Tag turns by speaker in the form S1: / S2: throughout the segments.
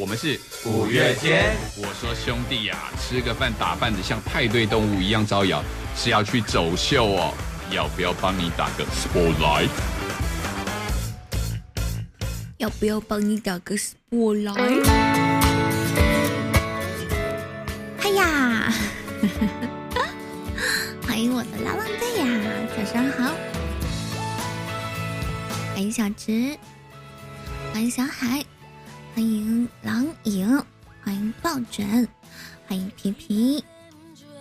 S1: 我们是
S2: 五月天。
S1: 我说兄弟呀、吃个饭打扮的像派对动物一样招摇，是要去走秀哦。要不要帮你打个 spotlight？
S3: 要不要帮你打个 spotlight？哎呀，欢迎我的啦啦队呀，早上好！欢迎小直，欢迎小海，欢迎狼影，欢迎抱枕，欢迎皮皮，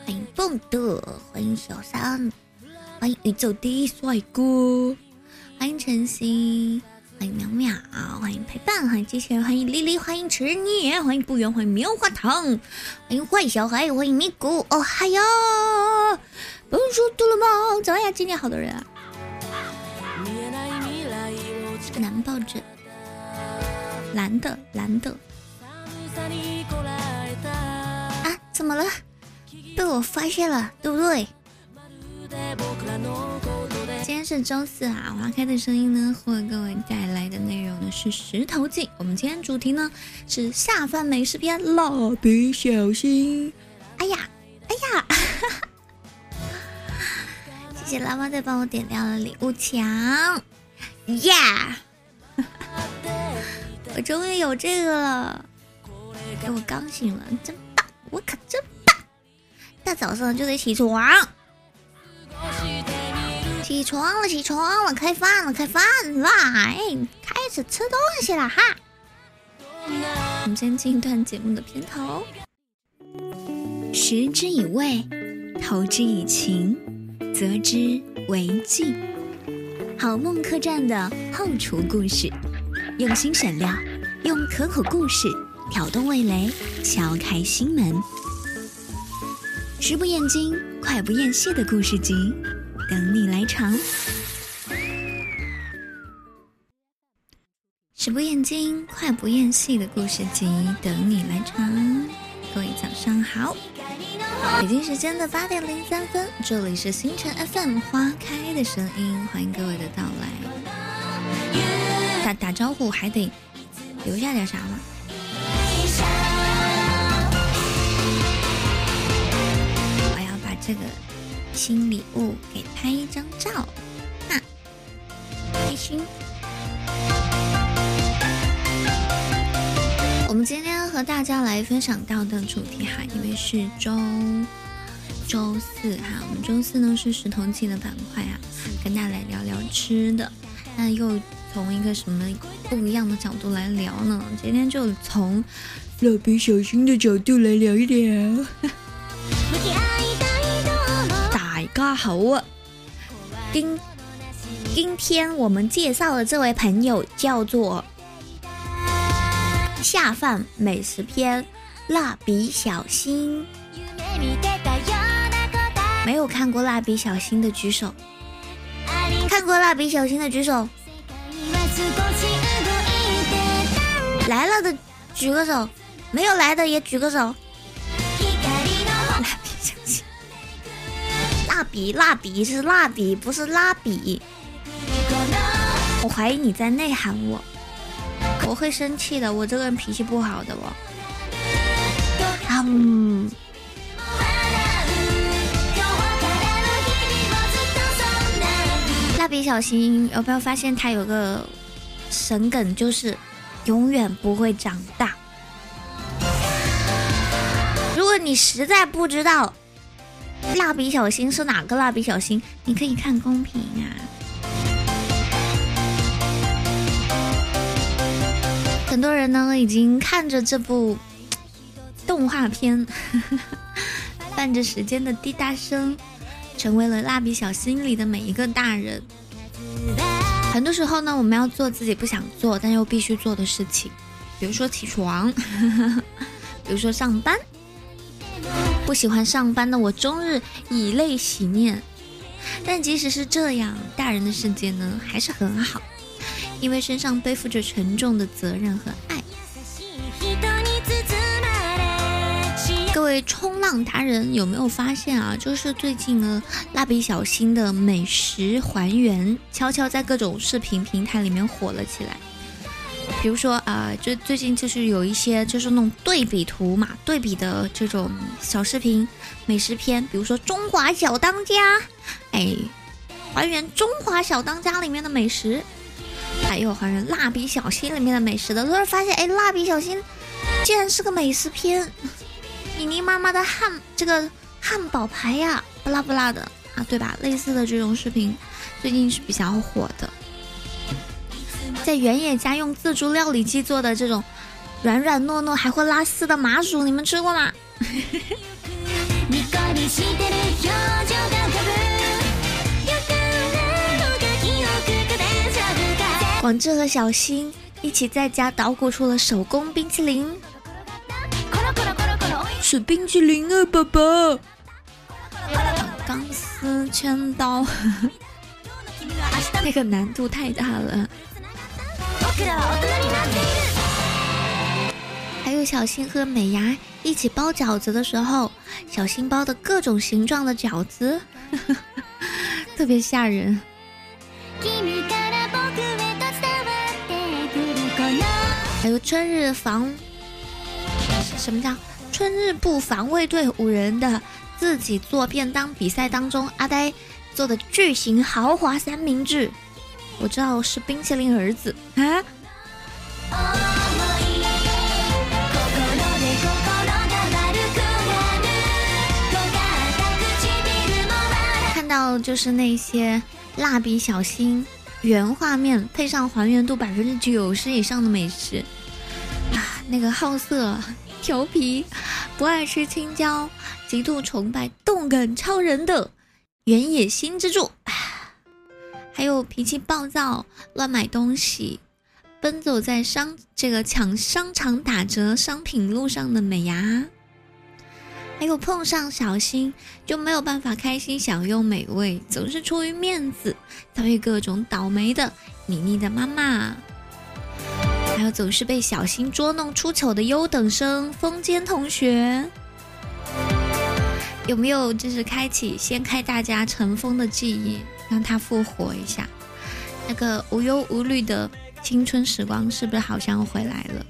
S3: 欢迎蹦的，欢迎小三，欢迎宇宙第一帅哥，欢迎晨曦。欢迎淼淼，欢迎陪伴，欢迎机器人，欢迎丽丽，欢迎迟念，欢迎不远，欢迎棉花糖，欢迎坏小孩，欢迎咪咕，哦嗨呀，本书读了吗？早呀，今天好多人啊！男抱枕，蓝的蓝的啊，怎么了？被我发现了，对不对？今天是周四啊，花开的声音呢，为各位带来的内容呢是石头记。我们今天主题呢是下饭美食篇，蜡笔小新。哎呀，哎呀，哈 哈谢谢拉妈队帮我点亮了礼物墙，呀，我终于有这个了，给我刚醒了，真棒，我可真棒，大早上就得起床。起床了，起床了，开饭了，开饭了，哎，开始吃东西了哈。我们先进一段节目的片头。食之以味，投之以情，择之为敬。好梦客栈的后厨故事，用心选料，用可口故事挑动味蕾，敲开心门。食不厌精，快不厌细的故事集。等你来尝，食不厌精，快不厌细的故事集，等你来尝。各位早上好，北京时间的八点零三分，这里是星辰 FM 花开的声音，欢迎各位的到来。打招呼还得留下点啥吗？我要把这个。新礼物给拍一张照，哈，开心。我们今天和大家来分享到的主题哈，因为是周周四哈，我们周四呢是石头记的板块啊，跟大家来聊聊吃的。那又从一个什么不一样的角度来聊呢？今天就从蜡笔小新的角度来聊一聊。大家好啊！今今天我们介绍的这位朋友叫做下饭美食篇《蜡笔小新》。没有看过蜡笔小新的举手，看过蜡笔小新的举手，来了的举个手，没有来的也举个手。蜡笔小新，蜡笔蜡笔是蜡笔，不是蜡笔。我怀疑你在内涵我，我会生气的。我这个人脾气不好的哦。嗯。笔小新有没有发现他有个神梗，就是永远不会长大。如果你实在不知道。蜡笔小新是哪个蜡笔小新？你可以看公屏啊。很多人呢已经看着这部动画片，伴着时间的滴答声，成为了蜡笔小新里的每一个大人。很多时候呢，我们要做自己不想做但又必须做的事情，比如说起床，呵 呵比如说上班。不喜欢上班的我，终日以泪洗面。但即使是这样，大人的世界呢，还是很好，因为身上背负着沉重的责任和爱。位冲浪达人有没有发现啊？就是最近呢，蜡笔小新的美食还原悄悄在各种视频平台里面火了起来。比如说啊，就最近就是有一些就是那种对比图嘛，对比的这种小视频、美食片，比如说《中华小当家》，哎，还原中华小当家里面的美食，还有还原蜡笔小新里面的美食的，突然发现，哎，蜡笔小新竟然是个美食片，妮妮妈妈的汉这个汉堡排呀，不辣不辣的啊，对吧？类似的这种视频最近是比较火的。在原野家用自助料理机做的这种软软糯糯还会拉丝的麻薯，你们吃过吗？广志和小新一起在家捣鼓出了手工冰淇淋，是冰淇淋啊，宝宝！钢丝圈刀，那个难度太大了。还有小新和美伢一起包饺子的时候，小新包的各种形状的饺子，特别吓人。还有春日防，什么叫春日部防卫队五人的自己做便当比赛当中，阿呆做的巨型豪华三明治。我知道是冰淇淋儿子啊！看到就是那些蜡笔小新原画面配上还原度百分之九十以上的美食啊，那个好色、调皮、不爱吃青椒、极度崇拜动感超人的原野新之助。还有脾气暴躁、乱买东西、奔走在商这个抢商场打折商品路上的美牙，还有碰上小新就没有办法开心享用美味，总是出于面子遭遇各种倒霉的妮妮的妈妈，还有总是被小新捉弄出糗的优等生风间同学，有没有就是开启掀开大家尘封的记忆？让他复活一下，那个无忧无虑的青春时光是不是好像回来了？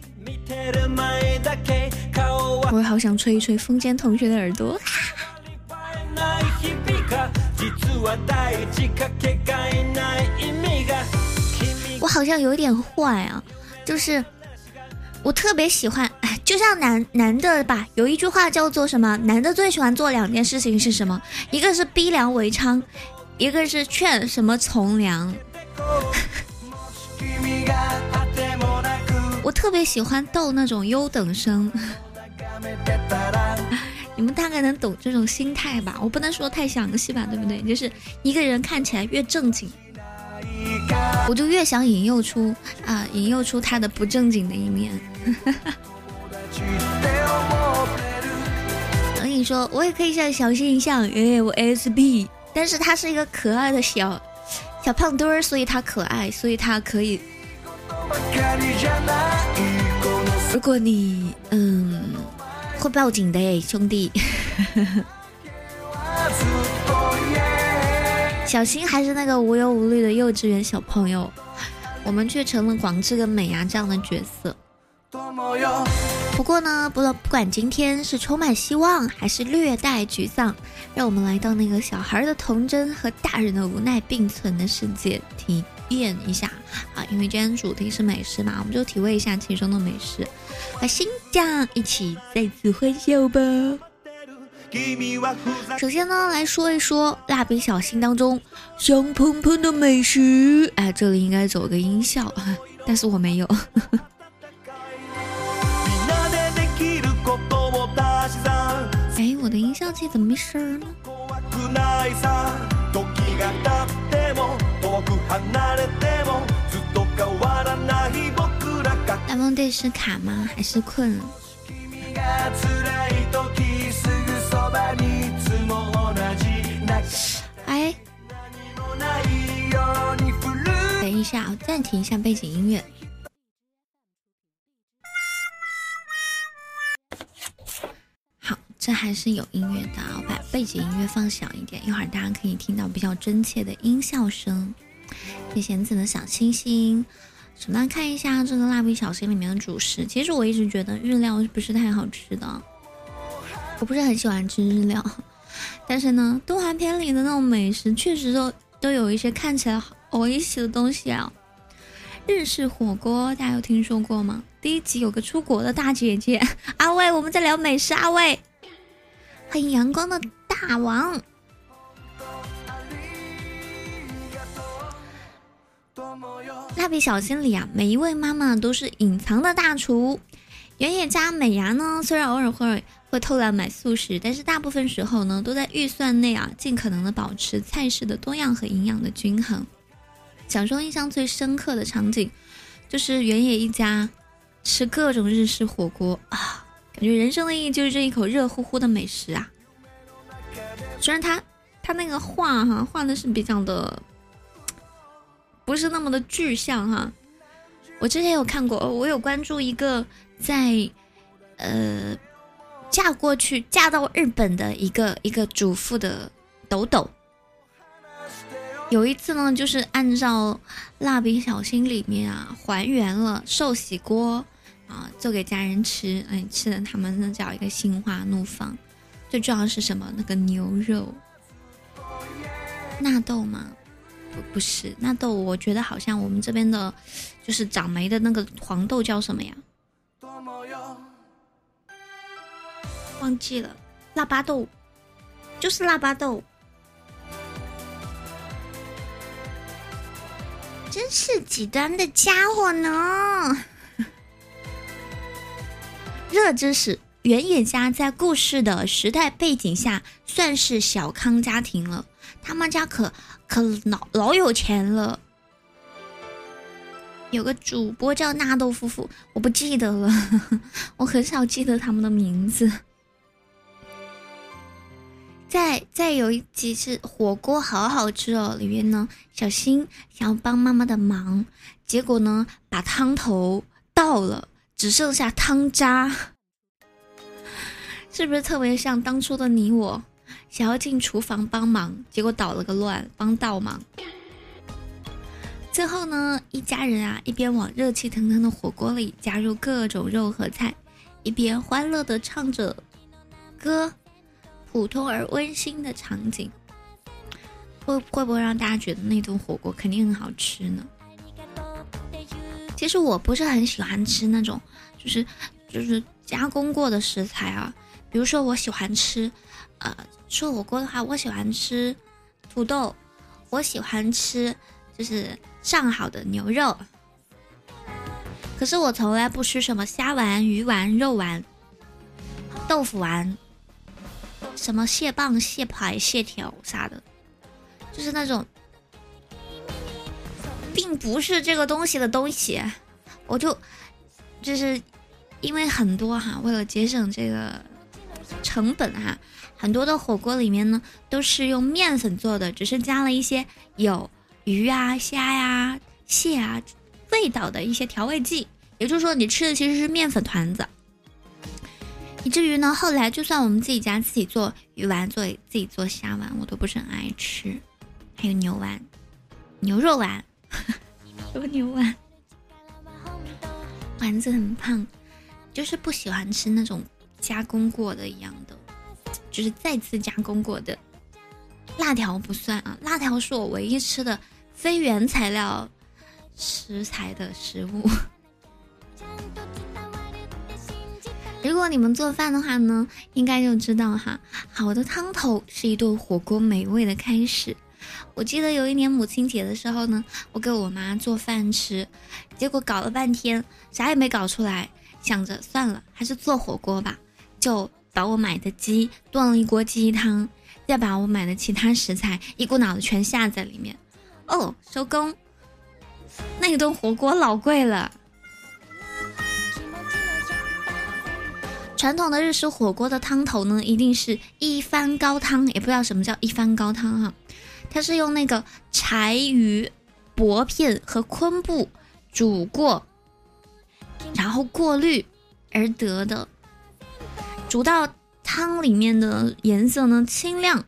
S3: 我好想吹一吹风间同学的耳朵。我好像有点坏啊，就是我特别喜欢，就像男男的吧，有一句话叫做什么？男的最喜欢做两件事情是什么？一个是逼良为娼。一个是劝什么从良，我特别喜欢逗那种优等生，你们大概能懂这种心态吧？我不能说太详细吧，对不对？就是一个人看起来越正经，我就越想引诱出啊，引诱出他的不正经的一面。我跟你说，我也可以像小新一样，哎，我 S B。但是他是一个可爱的小小胖墩儿，所以他可爱，所以他可以。如果你嗯会报警的哎，兄弟。小新还是那个无忧无虑的幼稚园小朋友，我们却成了广志跟美伢这样的角色。不过呢，不不管今天是充满希望还是略带沮丧，让我们来到那个小孩的童真和大人的无奈并存的世界，体验一下啊！因为今天主题是美食嘛，我们就体味一下其中的美食，和新疆一起再次欢笑吧。首先呢，来说一说蜡笔小新当中香喷喷的美食。哎，这里应该走个音效，但是我没有。哎，我的音效器怎么没声呢？大梦队是卡吗？还是困？哎，等一下，我暂停一下背景音乐。这还是有音乐的，我把背景音乐放小一点，一会儿大家可以听到比较真切的音效声。谢谢子的小星星，首先看一下这个蜡笔小新里面的主食。其实我一直觉得日料不是太好吃的，我不是很喜欢吃日料。但是呢，动画片里的那种美食确实都都有一些看起来好有意思的东西啊。日式火锅大家有听说过吗？第一集有个出国的大姐姐阿卫，我们在聊美食。阿卫，欢迎阳光的大王。蜡笔小新里啊，每一位妈妈都是隐藏的大厨。原野家美伢呢，虽然偶尔会会偷懒买素食，但是大部分时候呢，都在预算内啊，尽可能的保持菜式的多样和营养的均衡。小时候印象最深刻的场景，就是原野一家吃各种日式火锅啊，感觉人生的意义就是这一口热乎乎的美食啊。虽然他他那个画哈画的是比较的。不是那么的具象哈，我之前有看过，我有关注一个在呃嫁过去嫁到日本的一个一个主妇的抖抖，有一次呢，就是按照蜡笔小新里面啊还原了寿喜锅啊，做给家人吃，哎，吃的他们那叫一个心花怒放。最重要是什么？那个牛肉纳豆吗？不不是纳豆，我觉得好像我们这边的，就是长霉的那个黄豆叫什么呀？忘记了，腊八豆，就是腊八豆。真是极端的家伙呢！热知识：原野家在故事的时代背景下算是小康家庭了，他们家可。可老老有钱了，有个主播叫纳豆夫妇，我不记得了，我很少记得他们的名字。再再有一集是火锅好好吃哦，里面呢小新想要帮妈妈的忙，结果呢把汤头倒了，只剩下汤渣，是不是特别像当初的你我？想要进厨房帮忙，结果捣了个乱，帮倒忙。最后呢，一家人啊，一边往热气腾腾的火锅里加入各种肉和菜，一边欢乐的唱着歌，普通而温馨的场景，会会不会让大家觉得那顿火锅肯定很好吃呢？其实我不是很喜欢吃那种，就是就是加工过的食材啊，比如说我喜欢吃，呃。吃火锅的话，我喜欢吃土豆，我喜欢吃就是上好的牛肉。可是我从来不吃什么虾丸、鱼丸、肉丸、豆腐丸，什么蟹棒、蟹排、蟹条啥的，就是那种，并不是这个东西的东西。我就就是因为很多哈，为了节省这个成本哈。很多的火锅里面呢，都是用面粉做的，只是加了一些有鱼啊、虾呀、蟹啊味道的一些调味剂。也就是说，你吃的其实是面粉团子。以至于呢，后来就算我们自己家自己做鱼丸、做自己做虾丸，我都不是很爱吃。还有牛丸、牛肉丸，什么牛丸？丸子很胖，就是不喜欢吃那种加工过的一样的。就是再次加工过的辣条不算啊，辣条是我唯一吃的非原材料食材的食物。如果你们做饭的话呢，应该就知道哈，好的汤头是一顿火锅美味的开始。我记得有一年母亲节的时候呢，我给我妈做饭吃，结果搞了半天啥也没搞出来，想着算了，还是做火锅吧，就。把我买的鸡炖了一锅鸡汤，再把我买的其他食材一股脑的全下在里面。哦，收工。那一顿火锅老贵了。传统的日式火锅的汤头呢，一定是一番高汤，也不知道什么叫一番高汤哈。它是用那个柴鱼薄片和昆布煮过，然后过滤而得的。煮到汤里面的颜色呢清亮，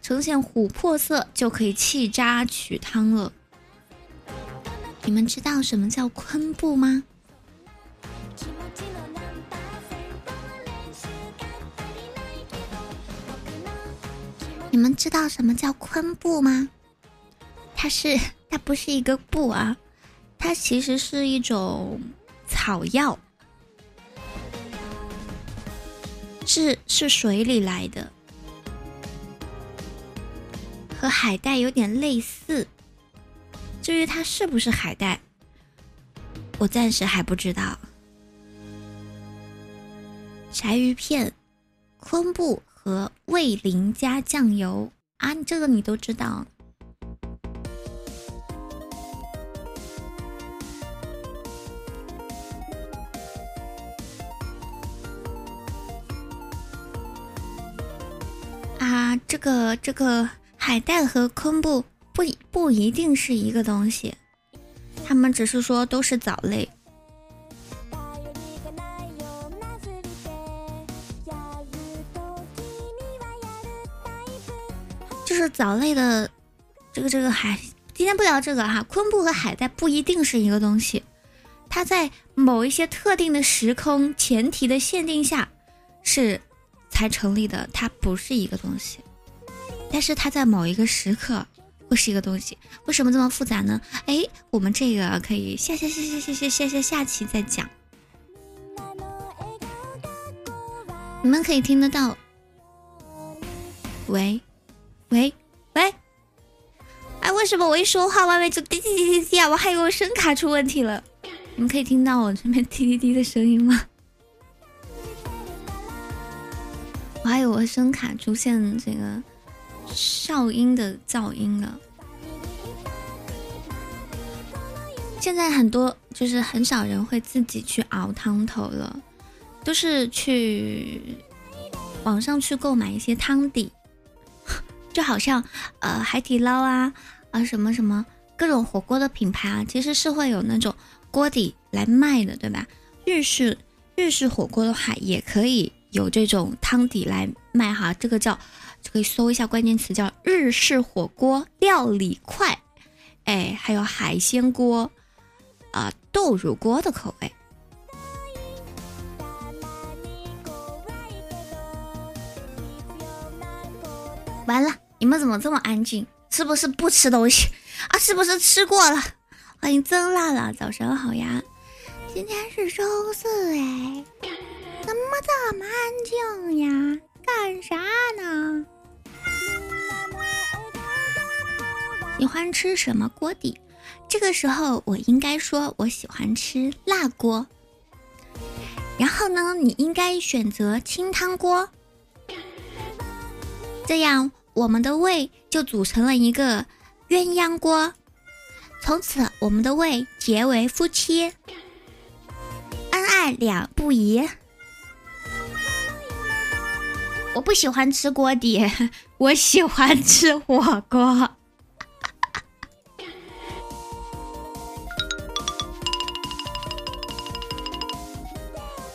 S3: 呈现琥珀色，就可以弃渣取汤了。你们知道什么叫昆布吗？你们知道什么叫昆布吗？它是，它不是一个布啊，它其实是一种草药，是是水里来的，和海带有点类似。至于它是不是海带，我暂时还不知道。柴鱼片、昆布。和味淋加酱油啊，这个你都知道啊？这个这个海带和昆布不不一定是一个东西，他们只是说都是藻类。就是藻类的，这个这个海，今天不聊这个哈。昆布和海带不一定是一个东西，它在某一些特定的时空前提的限定下是才成立的，它不是一个东西。但是它在某一个时刻会是一个东西，为什么这么复杂呢？哎，我们这个可以下下下下下下下下下期再讲。你们可以听得到？喂？喂喂，哎，为什么我一说话外面就滴滴滴滴滴啊？我还以为我声卡出问题了。你们可以听到我这边滴滴滴的声音吗？我还以为声卡出现这个哨音的噪音了。现在很多就是很少人会自己去熬汤头了，都是去网上去购买一些汤底。就好像，呃，海底捞啊，啊，什么什么各种火锅的品牌啊，其实是会有那种锅底来卖的，对吧？日式日式火锅的话，也可以有这种汤底来卖哈。这个叫就，可以搜一下关键词，叫日式火锅料理块，哎，还有海鲜锅，啊，豆乳锅的口味。完了。你们怎么这么安静？是不是不吃东西 啊？是不是吃过了？欢迎曾辣辣，早上好呀！今天是周四哎，怎么这么安静呀？干啥呢？喜欢吃什么锅底？这个时候我应该说我喜欢吃辣锅。然后呢，你应该选择清汤锅，这样。我们的胃就组成了一个鸳鸯锅，从此我们的胃结为夫妻，恩爱两不疑。我不喜欢吃锅底，我喜欢吃火锅。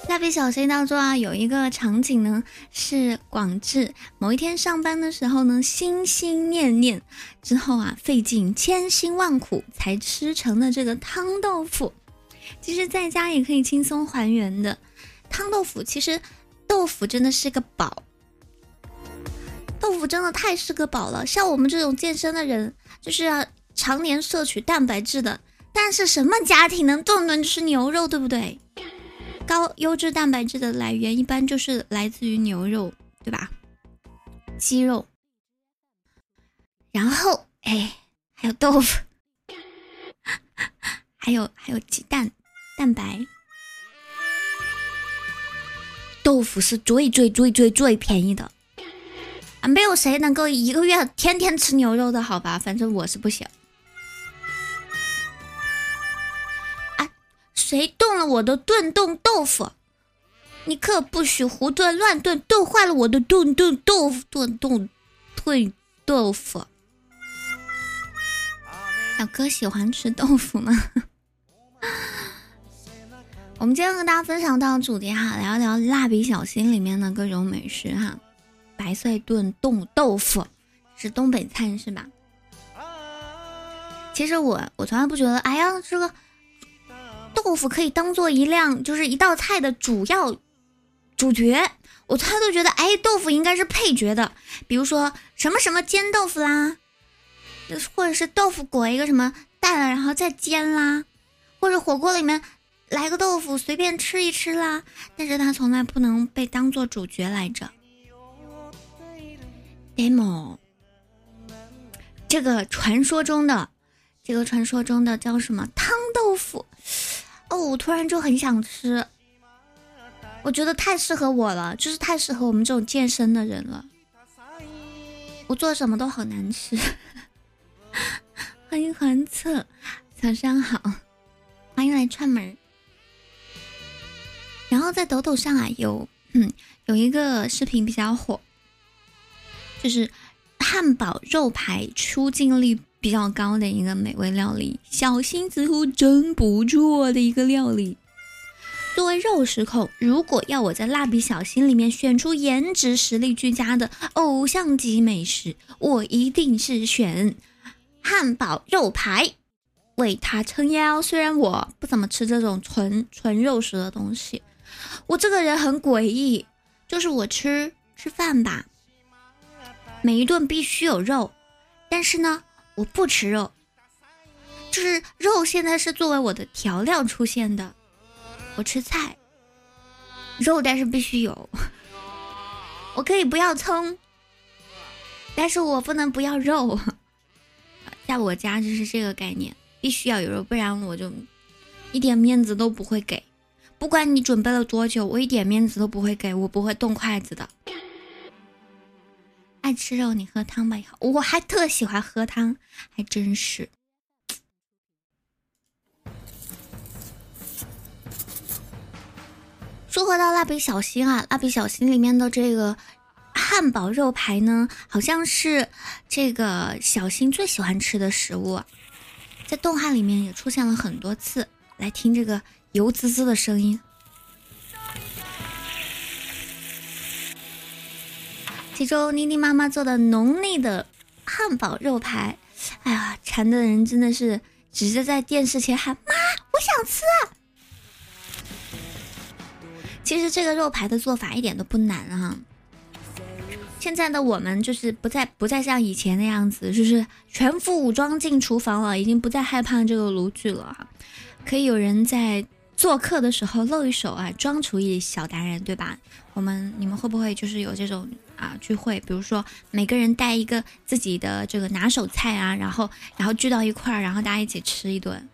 S3: 蜡笔小新当中啊，有一个场景呢，是广志某一天上班的时候呢，心心念念之后啊，费尽千辛万苦才吃成的这个汤豆腐。其实在家也可以轻松还原的汤豆腐。其实豆腐真的是个宝，豆腐真的太是个宝了。像我们这种健身的人，就是要常年摄取蛋白质的。但是什么家庭能顿顿吃牛肉，对不对？高优质蛋白质的来源一般就是来自于牛肉，对吧？鸡肉，然后哎，还有豆腐，还有还有鸡蛋，蛋白。豆腐是最最最最最便宜的啊！没有谁能够一个月天天吃牛肉的好吧？反正我是不行。谁动了我的炖冻豆腐？你可不许胡炖乱炖，炖坏了我的炖炖豆腐炖炖炖豆腐。小哥喜欢吃豆腐吗？我们今天和大家分享到主题哈，聊一聊蜡笔小新里面的各种美食哈。白菜炖冻豆腐是东北菜是吧？其实我我从来不觉得，哎呀，这个豆腐可以当做一辆就是一道菜的主要主角。我从来都觉得，哎，豆腐应该是配角的。比如说什么什么煎豆腐啦，或者是豆腐裹一个什么蛋，然后再煎啦，或者火锅里面来个豆腐随便吃一吃啦。但是它从来不能被当做主角来着。demo，这个传说中的，这个传说中的叫什么汤豆腐？哦，我突然就很想吃。我觉得太适合我了，就是太适合我们这种健身的人了。我做什么都好难吃。欢迎环策，早上好，欢迎来串门。然后在抖抖上啊，有嗯有一个视频比较火，就是汉堡肉排出镜率比较高的一个美味料理，小新似乎真不错的一个料理。作为肉食控，如果要我在蜡笔小新里面选出颜值实力俱佳的偶像级美食，我一定是选汉堡肉排，为它撑腰。虽然我不怎么吃这种纯纯肉食的东西，我这个人很诡异，就是我吃吃饭吧，每一顿必须有肉，但是呢，我不吃肉，就是肉现在是作为我的调料出现的。我吃菜，肉但是必须有。我可以不要葱，但是我不能不要肉。在我家就是这个概念，必须要有肉，不然我就一点面子都不会给。不管你准备了多久，我一点面子都不会给，我不会动筷子的。爱吃肉，你喝汤吧。我还特喜欢喝汤，还真是。说回到蜡笔小新啊，蜡笔小新里面的这个汉堡肉排呢，好像是这个小新最喜欢吃的食物，在动画里面也出现了很多次。来听这个油滋滋的声音，其中妮妮妈妈做的浓腻的汉堡肉排，哎呀，馋的人真的是直接在电视前喊妈，我想吃。其实这个肉排的做法一点都不难啊！现在的我们就是不再不再像以前那样子，就是全副武装进厨房了，已经不再害怕这个炉具了。可以有人在做客的时候露一手啊，装厨艺小达人，对吧？我们你们会不会就是有这种啊聚会？比如说每个人带一个自己的这个拿手菜啊，然后然后聚到一块儿，然后大家一起吃一顿，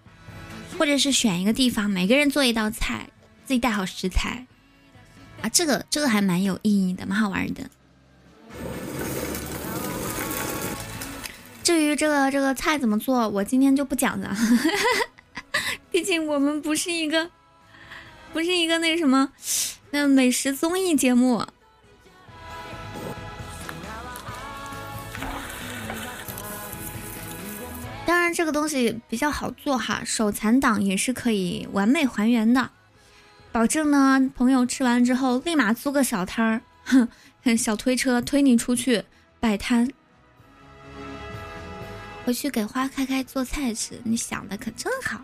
S3: 或者是选一个地方，每个人做一道菜，自己带好食材。啊，这个这个还蛮有意义的，蛮好玩的。至于这个这个菜怎么做，我今天就不讲了，毕竟我们不是一个，不是一个那什么，那美食综艺节目。当然，这个东西比较好做哈，手残党也是可以完美还原的。保证呢，朋友吃完之后立马租个小摊儿，哼，小推车推你出去摆摊。回去给花开开做菜吃，你想的可真好。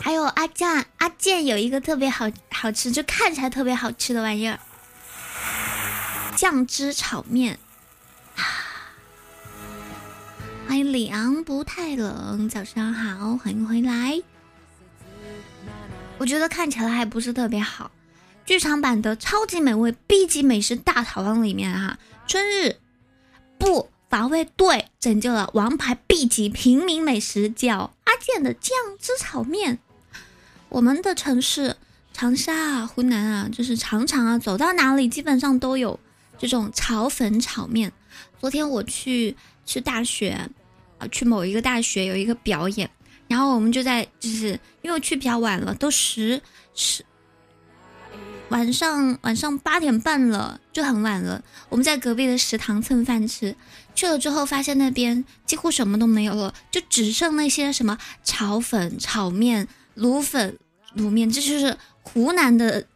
S3: 还有阿健，阿健有一个特别好好吃，就看起来特别好吃的玩意儿，酱汁炒面。欢迎李昂不太冷，早上好，欢迎回来。我觉得看起来还不是特别好。剧场版的超级美味 B 级美食大逃亡里面哈，春日不防卫队拯救了王牌 B 级平民美食，叫阿健的酱汁炒面。我们的城市长沙啊，湖南啊，就是常常啊，走到哪里基本上都有这种炒粉炒面。昨天我去去大学啊。去某一个大学有一个表演，然后我们就在，就是因为我去比较晚了，都十十晚上晚上八点半了，就很晚了。我们在隔壁的食堂蹭饭吃，去了之后发现那边几乎什么都没有了，就只剩那些什么炒粉、炒面、卤粉、卤面，这就是湖南的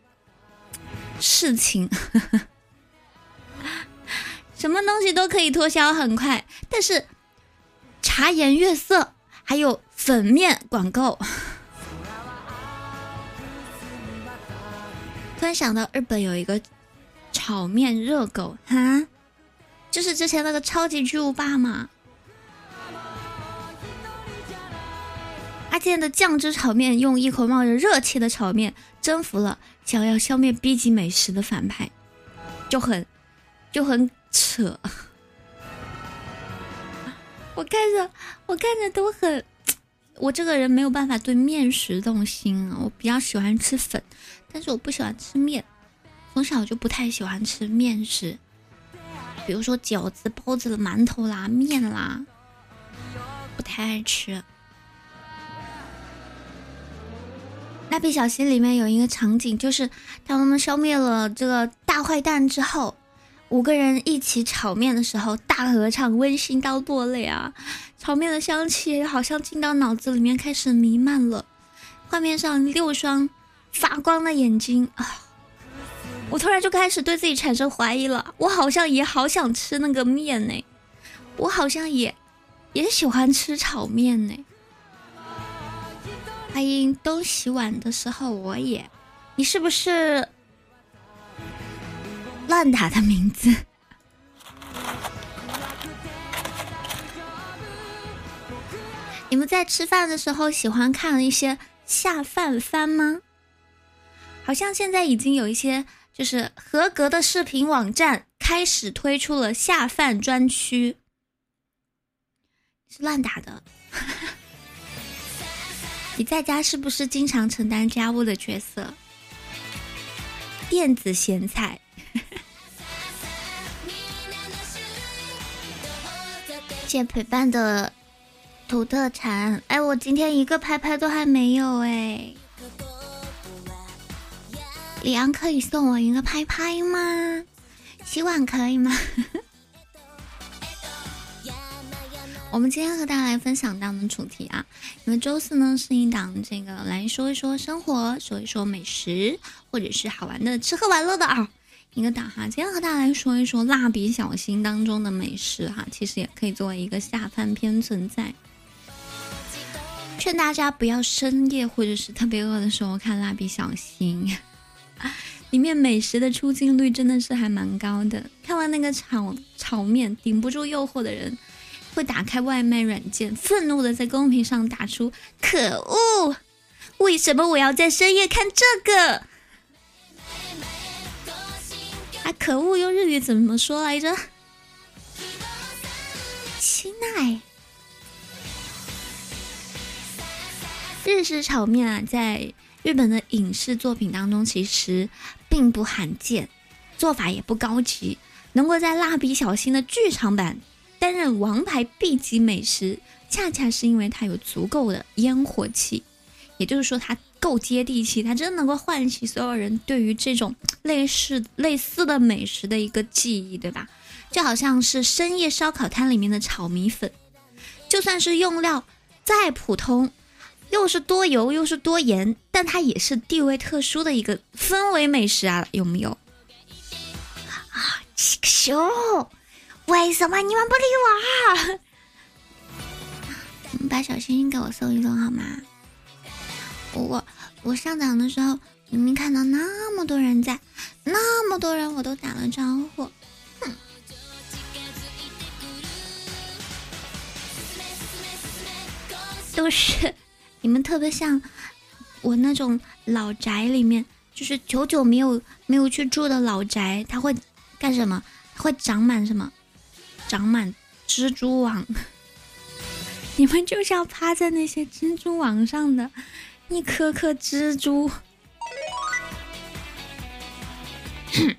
S3: 事情。什么东西都可以脱销很快，但是茶颜悦色还有粉面管够。突然想到日本有一个炒面热狗哈，就是之前那个超级巨无霸嘛。阿健的酱汁炒面用一口冒着热气的炒面征服了想要消灭 B 级美食的反派，就很就很扯。我看着我看着都很，我这个人没有办法对面食动心啊，我比较喜欢吃粉。但是我不喜欢吃面，从小就不太喜欢吃面食，比如说饺子、包子、馒头啦、面啦，不太爱吃。蜡笔小新里面有一个场景，就是当他们消灭了这个大坏蛋之后，五个人一起炒面的时候，大合唱，温馨到落泪啊！炒面的香气好像进到脑子里面，开始弥漫了。画面上六双。发光的眼睛啊！我突然就开始对自己产生怀疑了。我好像也好想吃那个面呢，我好像也也喜欢吃炒面呢。欢迎东洗碗的时候，我也，你是不是乱打的名字？你们在吃饭的时候喜欢看一些下饭番吗？好像现在已经有一些就是合格的视频网站开始推出了下饭专区，是乱打的。你在家是不是经常承担家务的角色？电子咸菜。谢 谢陪伴的土特产。哎，我今天一个拍拍都还没有哎。李阳可以送我一个拍拍吗？洗碗可以吗？我们今天和大家来分享到的主题啊，因为周四呢是一档这个来说一说生活，说一说美食，或者是好玩的吃喝玩乐的啊一个档哈。今天和大家来说一说蜡笔小新当中的美食哈，其实也可以作为一个下饭片存在。劝大家不要深夜或者是特别饿的时候看蜡笔小新。里面美食的出镜率真的是还蛮高的。看完那个炒炒面顶不住诱惑的人，会打开外卖软件，愤怒的在公屏上打出“可恶，为什么我要在深夜看这个？”啊，可恶！用日语怎么说来着？亲爱，日式炒面啊，在。日本的影视作品当中，其实并不罕见，做法也不高级，能够在蜡笔小新的剧场版担任王牌 B 级美食，恰恰是因为它有足够的烟火气，也就是说它够接地气，它真能够唤起所有人对于这种 类似类似的美食的一个记忆，对吧？就好像是深夜烧烤摊里面的炒米粉，就算是用料再普通。又是多油又是多盐，但它也是地位特殊的一个氛围美食啊，有没有？啊，七个熊，为什么你们不理我啊？把小星星给我送一送好吗？我我上场的时候明明看到那么多人在，那么多人我都打了招呼，哼，都是。你们特别像我那种老宅里面，就是久久没有没有去住的老宅，它会干什么？会长满什么？长满蜘蛛网。你们就是要趴在那些蜘蛛网上的一颗颗蜘蛛。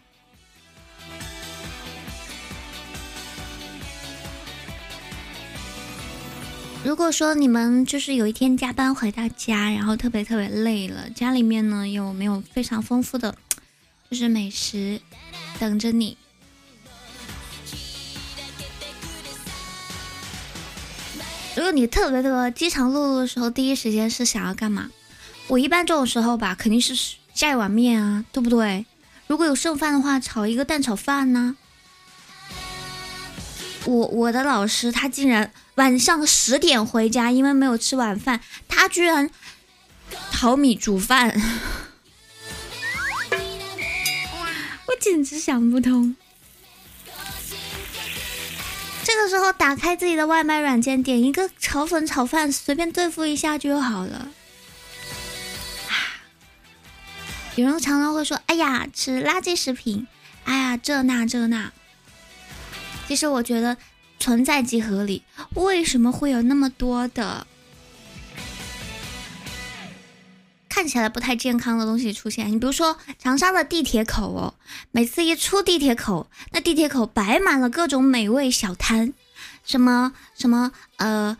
S3: 如果说你们就是有一天加班回到家，然后特别特别累了，家里面呢有没有非常丰富的，就是美食等着你？如果你特别特别饥肠辘辘的时候，第一时间是想要干嘛？我一般这种时候吧，肯定是下一碗面啊，对不对？如果有剩饭的话，炒一个蛋炒饭呢？我我的老师他竟然晚上十点回家，因为没有吃晚饭，他居然淘米煮饭，我简直想不通。这个时候打开自己的外卖软件，点一个炒粉炒饭，随便对付一下就好了。啊有人常常会说：“哎呀，吃垃圾食品，哎呀，这那这那。”其实我觉得存在即合理。为什么会有那么多的看起来不太健康的东西出现？你比如说长沙的地铁口哦，每次一出地铁口，那地铁口摆满了各种美味小摊，什么什么呃。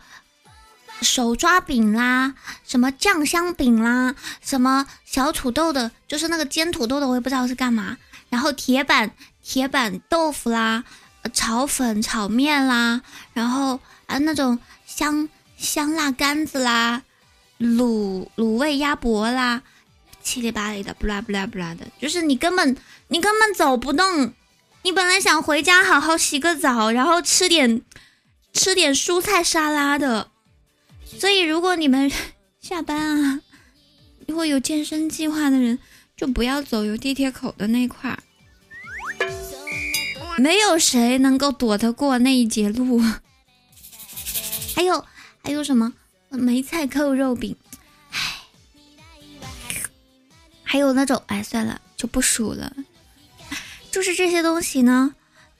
S3: 手抓饼啦，什么酱香饼啦，什么小土豆的，就是那个煎土豆的，我也不知道是干嘛。然后铁板铁板豆腐啦，炒粉炒面啦，然后啊那种香香辣干子啦，卤卤味鸭脖啦，七里八里的，不啦不啦不啦的，就是你根本你根本走不动。你本来想回家好好洗个澡，然后吃点吃点蔬菜沙拉的。所以，如果你们 下班啊，如果有健身计划的人，就不要走有地铁口的那块儿，没有谁能够躲得过那一节路。还有，还有什么梅菜扣肉饼，唉，还有那种，哎，算了，就不数了。就是这些东西呢，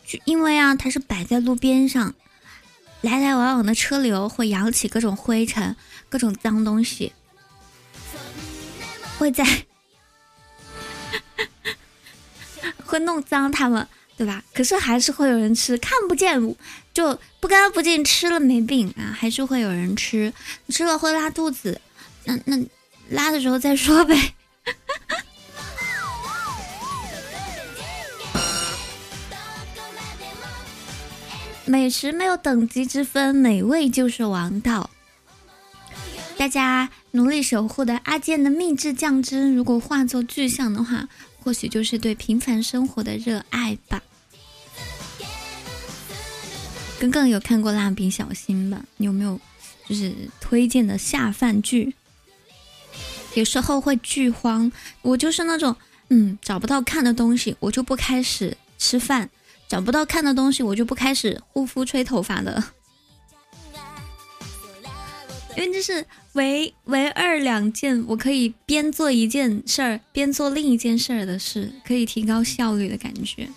S3: 就因为啊，它是摆在路边上。来来往往的车流会扬起各种灰尘、各种脏东西，会在 会弄脏他们，对吧？可是还是会有人吃，看不见就不干不净，吃了没病啊，还是会有人吃，吃了会拉肚子，那那拉的时候再说呗。美食没有等级之分，美味就是王道。大家努力守护的阿健的秘制酱汁，如果化作具象的话，或许就是对平凡生活的热爱吧。刚刚有看过《蜡笔小新》吧？你有没有就是推荐的下饭剧？有时候会剧荒，我就是那种嗯找不到看的东西，我就不开始吃饭。找不到看的东西，我就不开始护肤吹头发的，因为这是唯唯二两件我可以边做一件事儿边做另一件事儿的事，可以提高效率的感觉。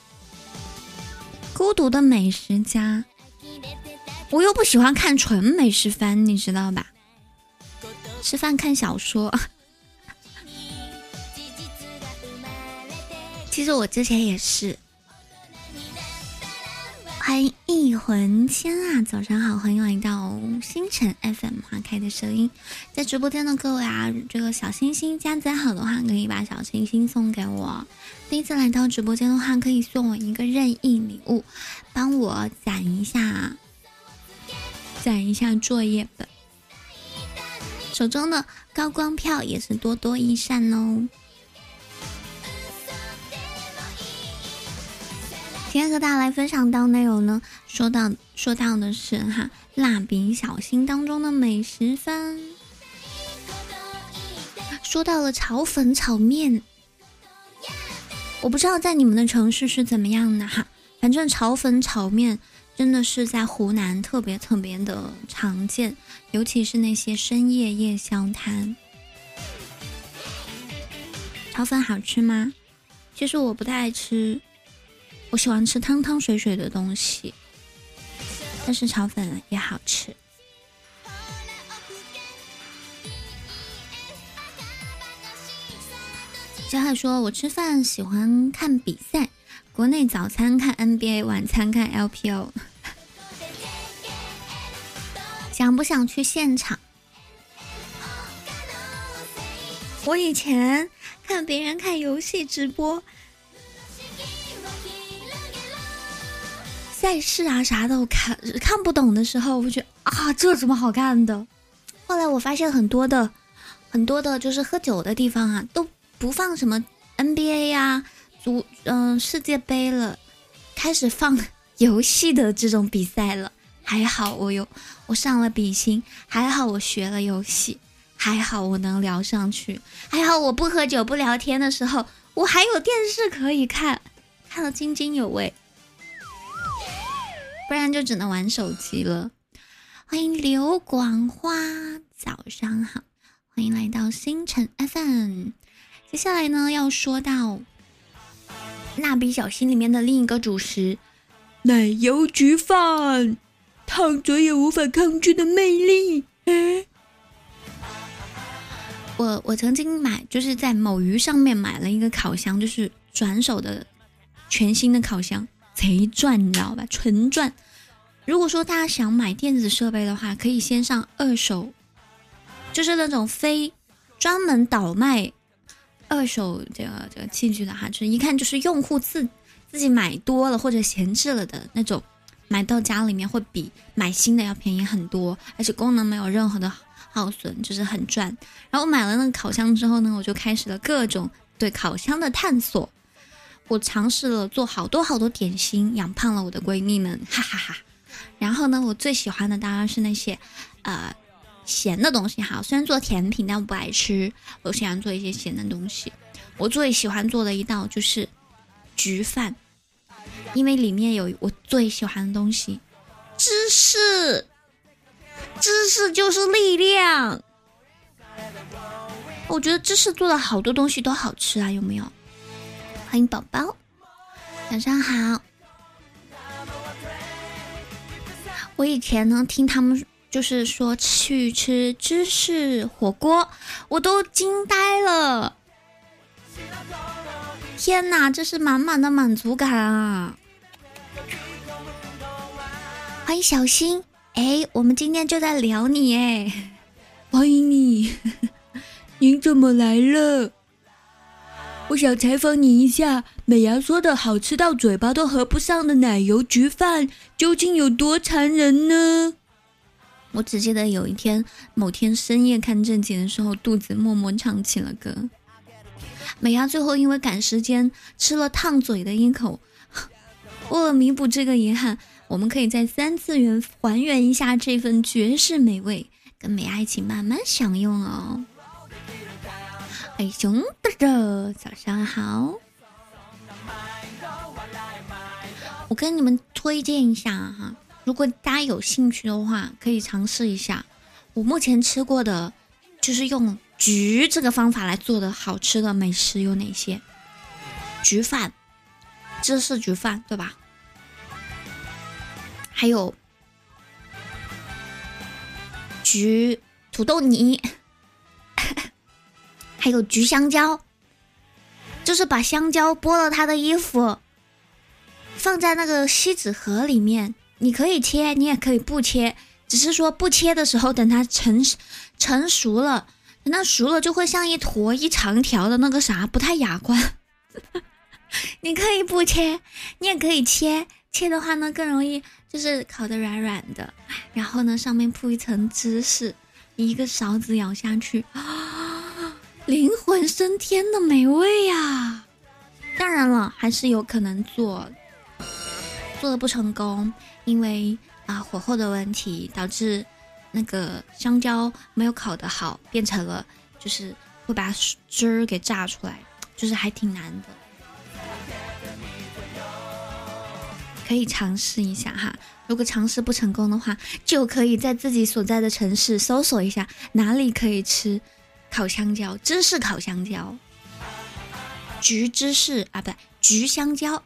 S3: 孤独的美食家，我又不喜欢看纯美食番，你知道吧？吃饭看小说，其实我之前也是。欢迎一魂牵啊，早上好，欢迎来到星辰 FM 花开的声音，在直播间的各位啊，这个小星星加载好的话，可以把小星星送给我。第一次来到直播间的话，可以送我一个任意礼物，帮我攒一下，攒一下作业本。手中的高光票也是多多益善哦。今天和大家来分享到内容呢，说到说到的是哈蜡笔小新当中的美食番，说到了炒粉炒面，我不知道在你们的城市是怎么样的哈，反正炒粉炒面真的是在湖南特别特别的常见，尤其是那些深夜夜宵摊。炒粉好吃吗？其实我不太爱吃。我喜欢吃汤汤水水的东西，但是炒粉也好吃。小海说：“我吃饭喜欢看比赛，国内早餐看 NBA，晚餐看 LPL。想不想去现场？我以前看别人看游戏直播。”赛事啊，啥的，我看看不懂的时候，我觉得啊，这怎么好看的？后来我发现很多的很多的，就是喝酒的地方啊，都不放什么 NBA 呀、足嗯世界杯了，开始放游戏的这种比赛了。还好我有我上了比心，还好我学了游戏，还好我能聊上去，还好我不喝酒不聊天的时候，我还有电视可以看，看得津津有味。不然就只能玩手机了。欢迎刘广花，早上好，欢迎来到星辰 FM。接下来呢，要说到蜡笔小新里面的另一个主食——奶油焗饭，烫嘴也无法抗拒的魅力。我我曾经买，就是在某鱼上面买了一个烤箱，就是转手的全新的烤箱。贼赚，你知道吧？纯赚。如果说大家想买电子设备的话，可以先上二手，就是那种非专门倒卖二手这个这个器具的哈，就是一看就是用户自自己买多了或者闲置了的那种，买到家里面会比买新的要便宜很多，而且功能没有任何的耗损，就是很赚。然后买了那个烤箱之后呢，我就开始了各种对烤箱的探索。我尝试了做好多好多点心，养胖了我的闺蜜们，哈哈哈。然后呢，我最喜欢的当然是那些，呃，咸的东西哈。虽然做甜品，但我不爱吃。我喜欢做一些咸的东西。我最喜欢做的一道就是焗饭，因为里面有我最喜欢的东西——芝士。芝士就是力量。我觉得芝士做的好多东西都好吃啊，有没有？欢迎宝宝，晚上好。我以前呢听他们就是说去吃芝士火锅，我都惊呆了。天哪，这是满满的满足感啊！欢迎小新，哎，我们今天就在聊你哎，欢迎你，您怎么来了？我想采访你一下，美伢说的好吃到嘴巴都合不上的奶油焗饭，究竟有多残忍呢？我只记得有一天，某天深夜看正经的时候，肚子默默唱起了歌。美伢最后因为赶时间吃了烫嘴的一口，为了弥补这个遗憾，我们可以在三次元还原一下这份绝世美味，跟美伢一起慢慢享用哦。哎，熊的的，早上好！我跟你们推荐一下哈，如果大家有兴趣的话，可以尝试一下。我目前吃过的，就是用焗这个方法来做的好吃的美食有哪些？焗饭，芝士焗饭，对吧？还有焗土豆泥。还有橘香蕉，就是把香蕉剥了它的衣服，放在那个锡纸盒里面。你可以切，你也可以不切，只是说不切的时候，等它成成熟了，等它熟了就会像一坨一长条的那个啥，不太雅观。你可以不切，你也可以切，切的话呢更容易，就是烤的软软的。然后呢，上面铺一层芝士，一个勺子舀下去啊。灵魂升天的美味呀！当然了，还是有可能做做的不成功，因为啊火候的问题导致那个香蕉没有烤得好，变成了就是会把汁儿给炸出来，就是还挺难的。可以尝试一下哈，如果尝试不成功的话，就可以在自己所在的城市搜索一下哪里可以吃。烤香蕉，芝士烤香蕉，橘芝士啊，不对，橘香蕉，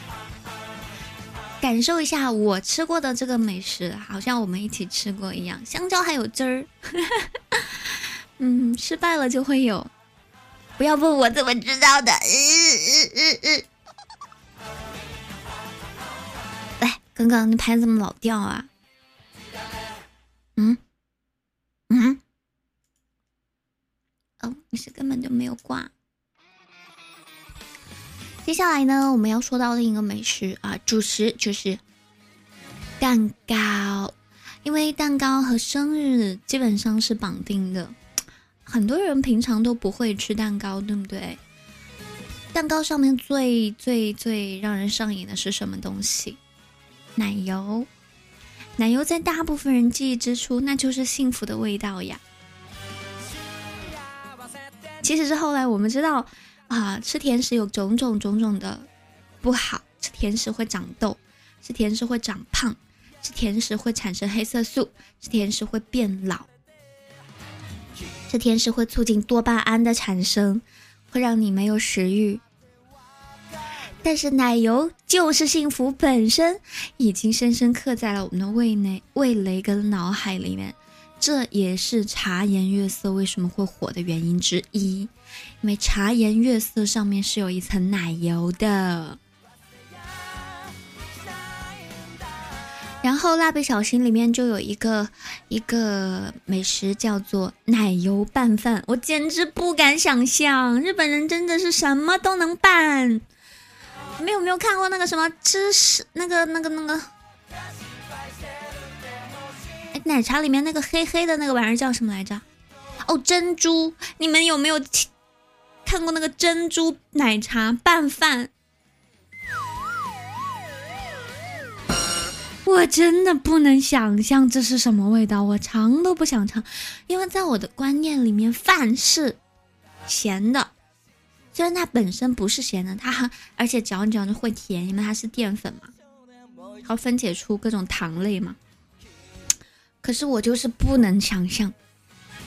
S3: 感受一下我吃过的这个美食，好像我们一起吃过一样。香蕉还有汁儿，嗯，失败了就会有。不要问我怎么知道的。来，刚刚你拍怎么老掉啊？嗯，嗯。哦，你是根本就没有挂。接下来呢，我们要说到另一个美食啊，主食就是蛋糕，因为蛋糕和生日基本上是绑定的。很多人平常都不会吃蛋糕，对不对？蛋糕上面最最最让人上瘾的是什么东西？奶油。奶油在大部分人记忆之初，那就是幸福的味道呀。其实是后来我们知道，啊，吃甜食有种种种种的不好，吃甜食会长痘，吃甜食会长胖，吃甜食会产生黑色素，吃甜食会变老，吃甜食会促进多巴胺的产生，会让你没有食欲。但是奶油就是幸福本身，已经深深刻在了我们的胃内、味蕾跟脑海里面。这也是茶颜悦色为什么会火的原因之一，因为茶颜悦色上面是有一层奶油的。然后蜡笔小新里面就有一个一个美食叫做奶油拌饭，我简直不敢想象，日本人真的是什么都能拌。你们有没有看过那个什么芝士？那个、那个、那个？奶茶里面那个黑黑的那个玩意儿叫什么来着？哦，珍珠。你们有没有看过那个珍珠奶茶拌饭？我真的不能想象这是什么味道，我尝都不想尝，因为在我的观念里面，饭是咸的。虽然它本身不是咸的，它而且嚼着嚼着会甜，因为它是淀粉嘛，然后分解出各种糖类嘛。可是我就是不能想象，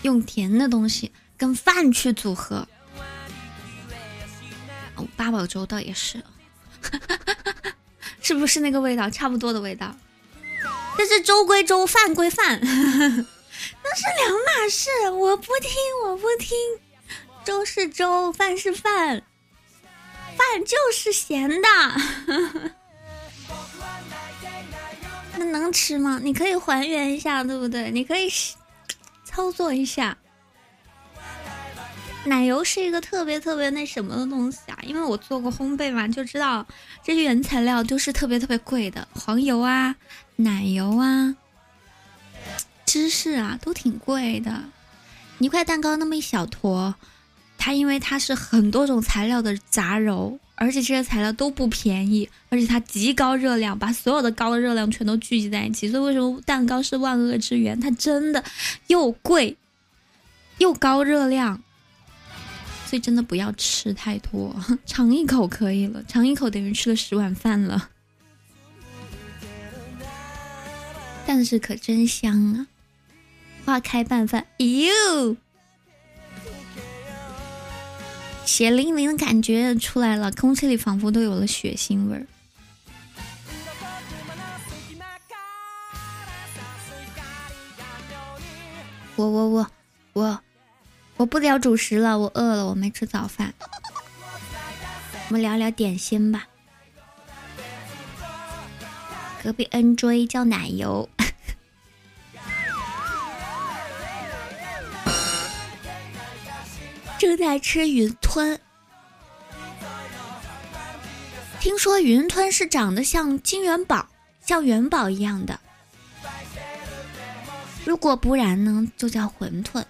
S3: 用甜的东西跟饭去组合。哦，八宝粥倒也是，是不是那个味道？差不多的味道。但是粥归粥，饭归饭，那是两码事。我不听，我不听。粥是粥，饭是饭，饭就是咸的。那能吃吗？你可以还原一下，对不对？你可以操作一下。奶油是一个特别特别那什么的东西啊，因为我做过烘焙嘛，就知道这些原材料都是特别特别贵的，黄油啊、奶油啊、芝士啊，都挺贵的。一块蛋糕那么一小坨。它因为它是很多种材料的杂糅，而且这些材料都不便宜，而且它极高热量，把所有的高的热量全都聚集在一起。所以为什么蛋糕是万恶之源？它真的又贵又高热量，所以真的不要吃太多，尝一口可以了，尝一口等于吃了十碗饭了。但是可真香啊！花开拌饭，哟。血淋淋的感觉出来了，空气里仿佛都有了血腥味儿。我我我我我不聊主食了，我饿了，我没吃早饭。我们聊聊点心吧。隔壁 N J 叫奶油。正在吃云吞，听说云吞是长得像金元宝、像元宝一样的。如果不然呢，就叫馄饨。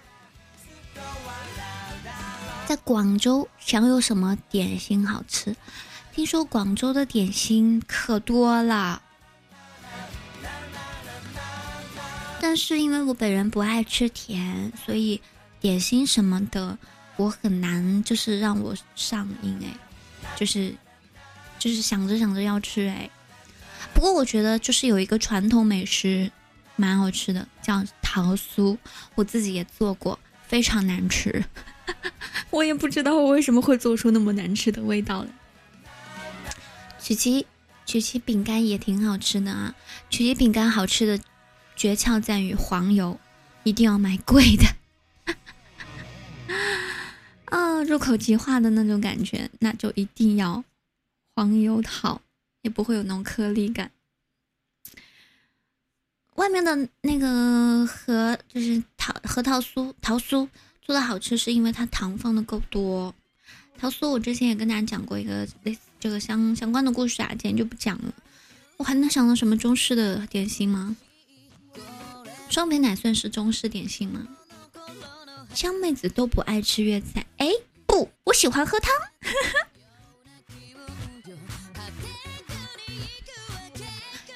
S3: 在广州想有什么点心好吃？听说广州的点心可多了，但是因为我本人不爱吃甜，所以点心什么的。我很难，就是让我上瘾哎，就是，就是想着想着要吃哎。不过我觉得就是有一个传统美食蛮好吃的，叫桃酥，我自己也做过，非常难吃。我也不知道我为什么会做出那么难吃的味道来。曲奇，曲奇饼干也挺好吃的啊。曲奇饼干好吃的诀窍在于黄油，一定要买贵的。啊，入口即化的那种感觉，那就一定要黄油桃，也不会有那种颗粒感。外面的那个核就是桃核桃酥，桃酥做的好吃，是因为它糖放的够多。桃酥我之前也跟大家讲过一个类似这个相相关的故事啊，今天就不讲了。我还能想到什么中式的点心吗？双皮奶算是中式点心吗？江妹子都不爱吃粤菜，哎，不，我喜欢喝汤。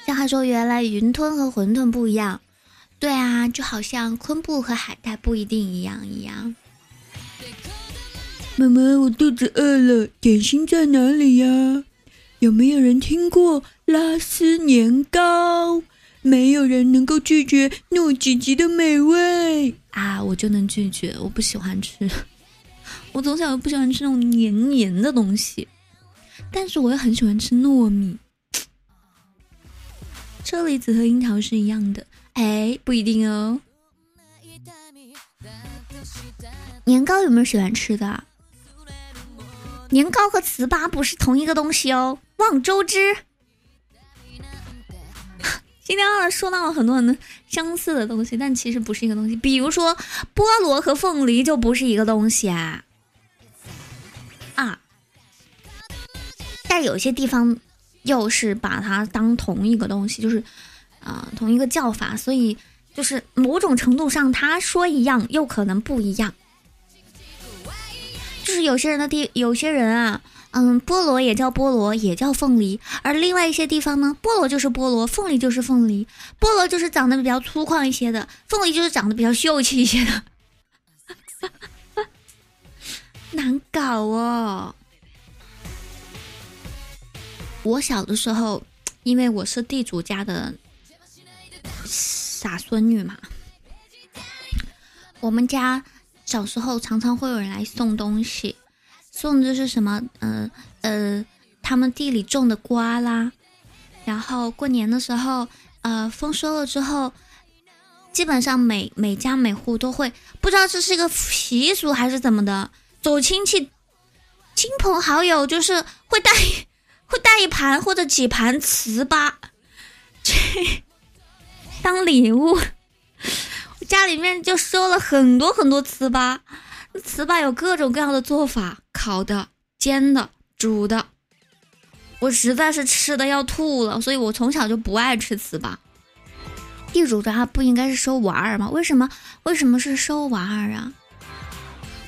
S3: 小海说：“原来云吞和馄饨不一样。”对啊，就好像昆布和海带不一定一样一样。
S2: 妈妈，我肚子饿了，点心在哪里呀？有没有人听过拉丝年糕？没有人能够拒绝糯叽叽的美味
S3: 啊！我就能拒绝，我不喜欢吃。我从小就不喜欢吃那种黏黏的东西，但是我又很喜欢吃糯米。车厘子和樱桃是一样的。哎，不一定哦。年糕有没有喜欢吃的？年糕和糍粑不是同一个东西哦，望周知。今天二说到了很多很多相似的东西，但其实不是一个东西。比如说菠萝和凤梨就不是一个东西啊。啊，但有些地方又是把它当同一个东西，就是。啊，同一个叫法，所以就是某种程度上，他说一样，又可能不一样。就是有些人的地，有些人啊，嗯，菠萝也叫菠萝，也叫凤梨，而另外一些地方呢，菠萝就是菠萝，凤梨就是凤梨，菠萝就是长得比较粗犷一些的，凤梨就是长得比较秀气一些的，难搞哦。我小的时候，因为我是地主家的。傻孙女嘛，我们家小时候常常会有人来送东西，送的是什么？呃呃，他们地里种的瓜啦。然后过年的时候，呃，丰收了之后，基本上每每家每户都会，不知道这是一个习俗还是怎么的，走亲戚、亲朋好友，就是会带 会带一盘或者几盘糍粑，去。当礼物，家里面就收了很多很多糍粑。糍粑有各种各样的做法，烤的、煎的、煮的。我实在是吃的要吐了，所以我从小就不爱吃糍粑。地主家不应该是收娃儿吗？为什么？为什么是收娃儿啊？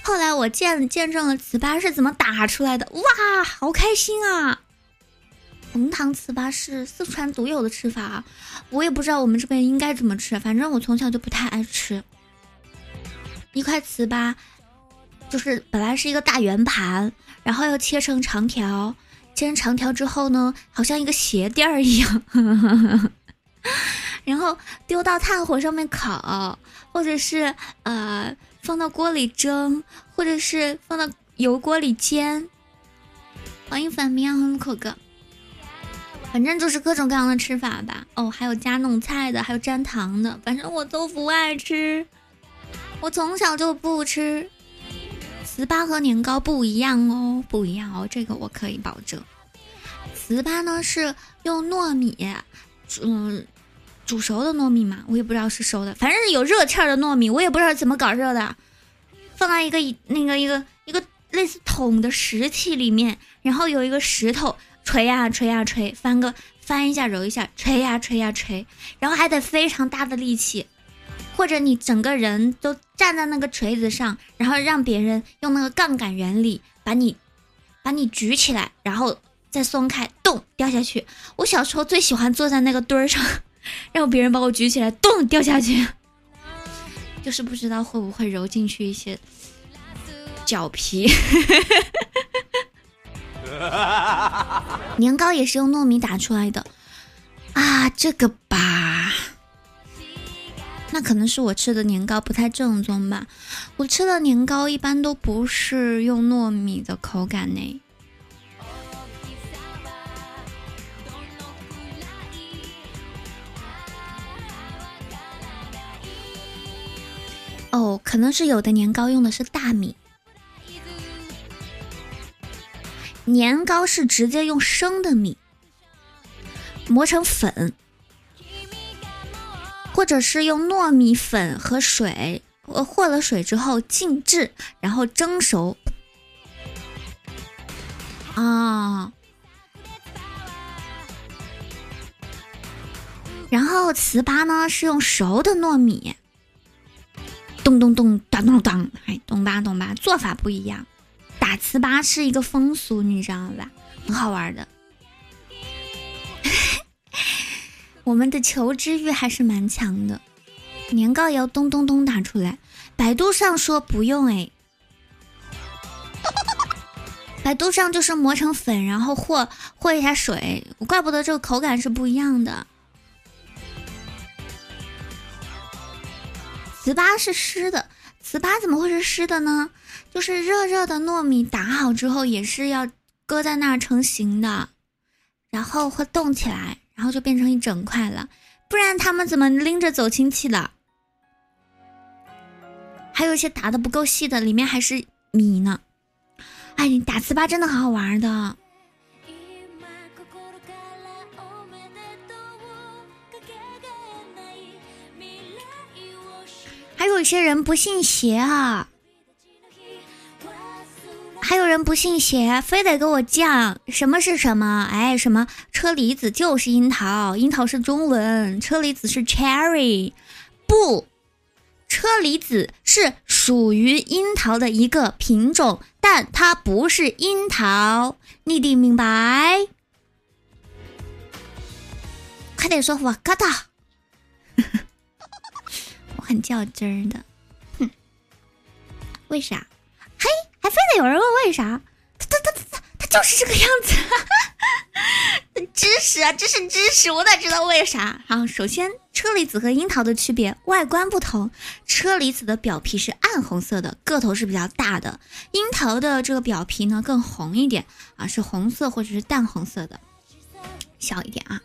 S3: 后来我见见证了糍粑是怎么打出来的，哇，好开心啊！红糖糍粑是四川独有的吃法，我也不知道我们这边应该怎么吃。反正我从小就不太爱吃。一块糍粑就是本来是一个大圆盘，然后要切成长条，切成长条之后呢，好像一个鞋垫儿一样，然后丢到炭火上面烤，或者是呃放到锅里蒸，或者是放到油锅里煎。欢迎反面和口哥。反正就是各种各样的吃法吧。哦，还有加弄菜的，还有沾糖的，反正我都不爱吃。我从小就不吃。糍粑和年糕不一样哦，不一样哦，这个我可以保证。糍粑呢是用糯米，嗯，煮熟的糯米嘛，我也不知道是熟的，反正是有热气儿的糯米，我也不知道怎么搞热的。放到一个那个一个一个类似桶的石器里面，然后有一个石头。锤呀锤呀锤，翻个翻一下揉一下，锤呀锤呀锤，然后还得非常大的力气，或者你整个人都站在那个锤子上，然后让别人用那个杠杆原理把你把你举起来，然后再松开，咚掉下去。我小时候最喜欢坐在那个墩儿上，让别人把我举起来，咚掉下去，就是不知道会不会揉进去一些脚皮。年糕也是用糯米打出来的啊，这个吧，那可能是我吃的年糕不太正宗吧。我吃的年糕一般都不是用糯米的口感呢。哦，可能是有的年糕用的是大米。年糕是直接用生的米磨成粉，或者是用糯米粉和水呃和了水之后静置，然后蒸熟。啊，然后糍粑呢是用熟的糯米，咚咚咚当当当，哎，懂吧懂吧，做法不一样。打糍粑是一个风俗，你知道吧？很好玩的。我们的求知欲还是蛮强的。年糕也要咚咚咚打出来。百度上说不用哎，百度上就是磨成粉，然后和和一下水，怪不得这个口感是不一样的。糍粑是湿的，糍粑怎么会是湿的呢？就是热热的糯米打好之后，也是要搁在那儿成型的，然后会动起来，然后就变成一整块了。不然他们怎么拎着走亲戚的？还有一些打的不够细的，里面还是米呢。哎，你打糍粑真的好好玩的。还有一些人不信邪啊，还有人不信邪，非得给我犟什么是什么？哎，什么车厘子就是樱桃，樱桃是中文，车厘子是 cherry，不。车厘子是属于樱桃的一个品种，但它不是樱桃，你得明白。快点说，我嘎达，我很较真的，哼，为啥？嘿，还非得有人问为啥？他他他他他就是这个样子。知识啊，这是知识，我哪知道为啥？好，首先车厘子和樱桃的区别，外观不同。车厘子的表皮是暗红色的，个头是比较大的；樱桃的这个表皮呢更红一点啊，是红色或者是淡红色的，小一点啊。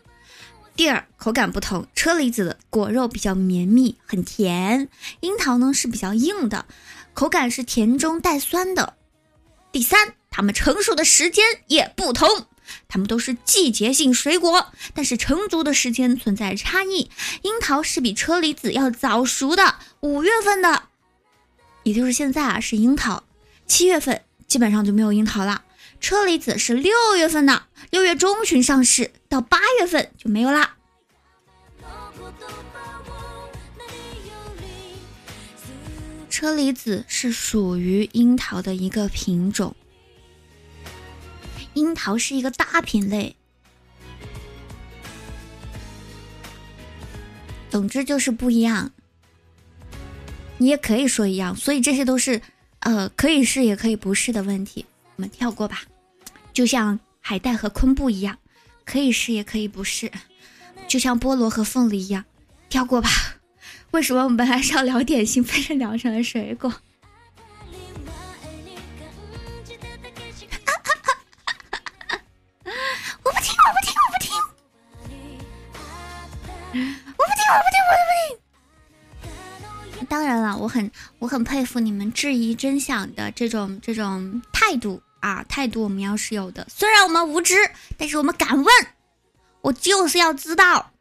S3: 第二，口感不同，车厘子的果肉比较绵密，很甜；樱桃呢是比较硬的，口感是甜中带酸的。第三，它们成熟的时间也不同。它们都是季节性水果，但是成熟的时间存在差异。樱桃是比车厘子要早熟的，五月份的，也就是现在啊是樱桃，七月份基本上就没有樱桃了。车厘子是六月份的，六月中旬上市，到八月份就没有啦。车厘子是属于樱桃的一个品种。樱桃是一个大品类，总之就是不一样。你也可以说一样，所以这些都是呃可以是也可以不是的问题，我们跳过吧。就像海带和昆布一样，可以是也可以不是。就像菠萝和凤梨一样，跳过吧。为什么我们本来是要聊点心，非是聊成了水果？我不听，我不听，我不听，
S4: 我
S3: 不听，我不听，我
S4: 不听
S3: 当然了，我很我很佩服你们质疑真相的这种这种态度啊，态度我们要是有的。虽然我们无知，但是我们敢问，我就是要知道。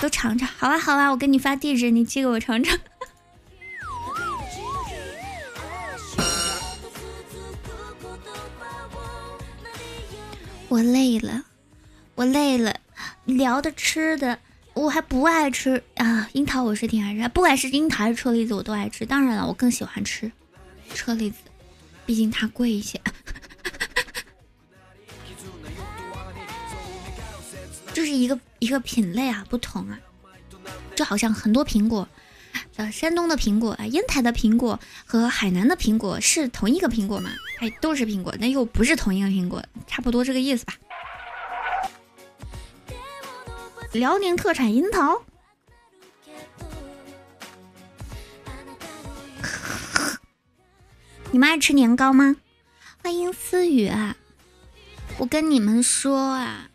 S3: 都尝尝，好啊好啊，我给你发地址，你寄给我尝尝。我累了，我累了，聊的吃的。我还不爱吃啊，樱桃我是挺爱吃，不管是樱桃还是车厘子我都爱吃。当然了，我更喜欢吃车厘子，毕竟它贵一些。就是一个一个品类啊，不同啊，就好像很多苹果，呃，山东的苹果啊，烟台的苹果和海南的苹果是同一个苹果吗？哎，都是苹果，那又不是同一个苹果，差不多这个意思吧。辽宁特产樱桃，你们爱吃年糕吗？欢迎思雨，啊我跟你们说啊，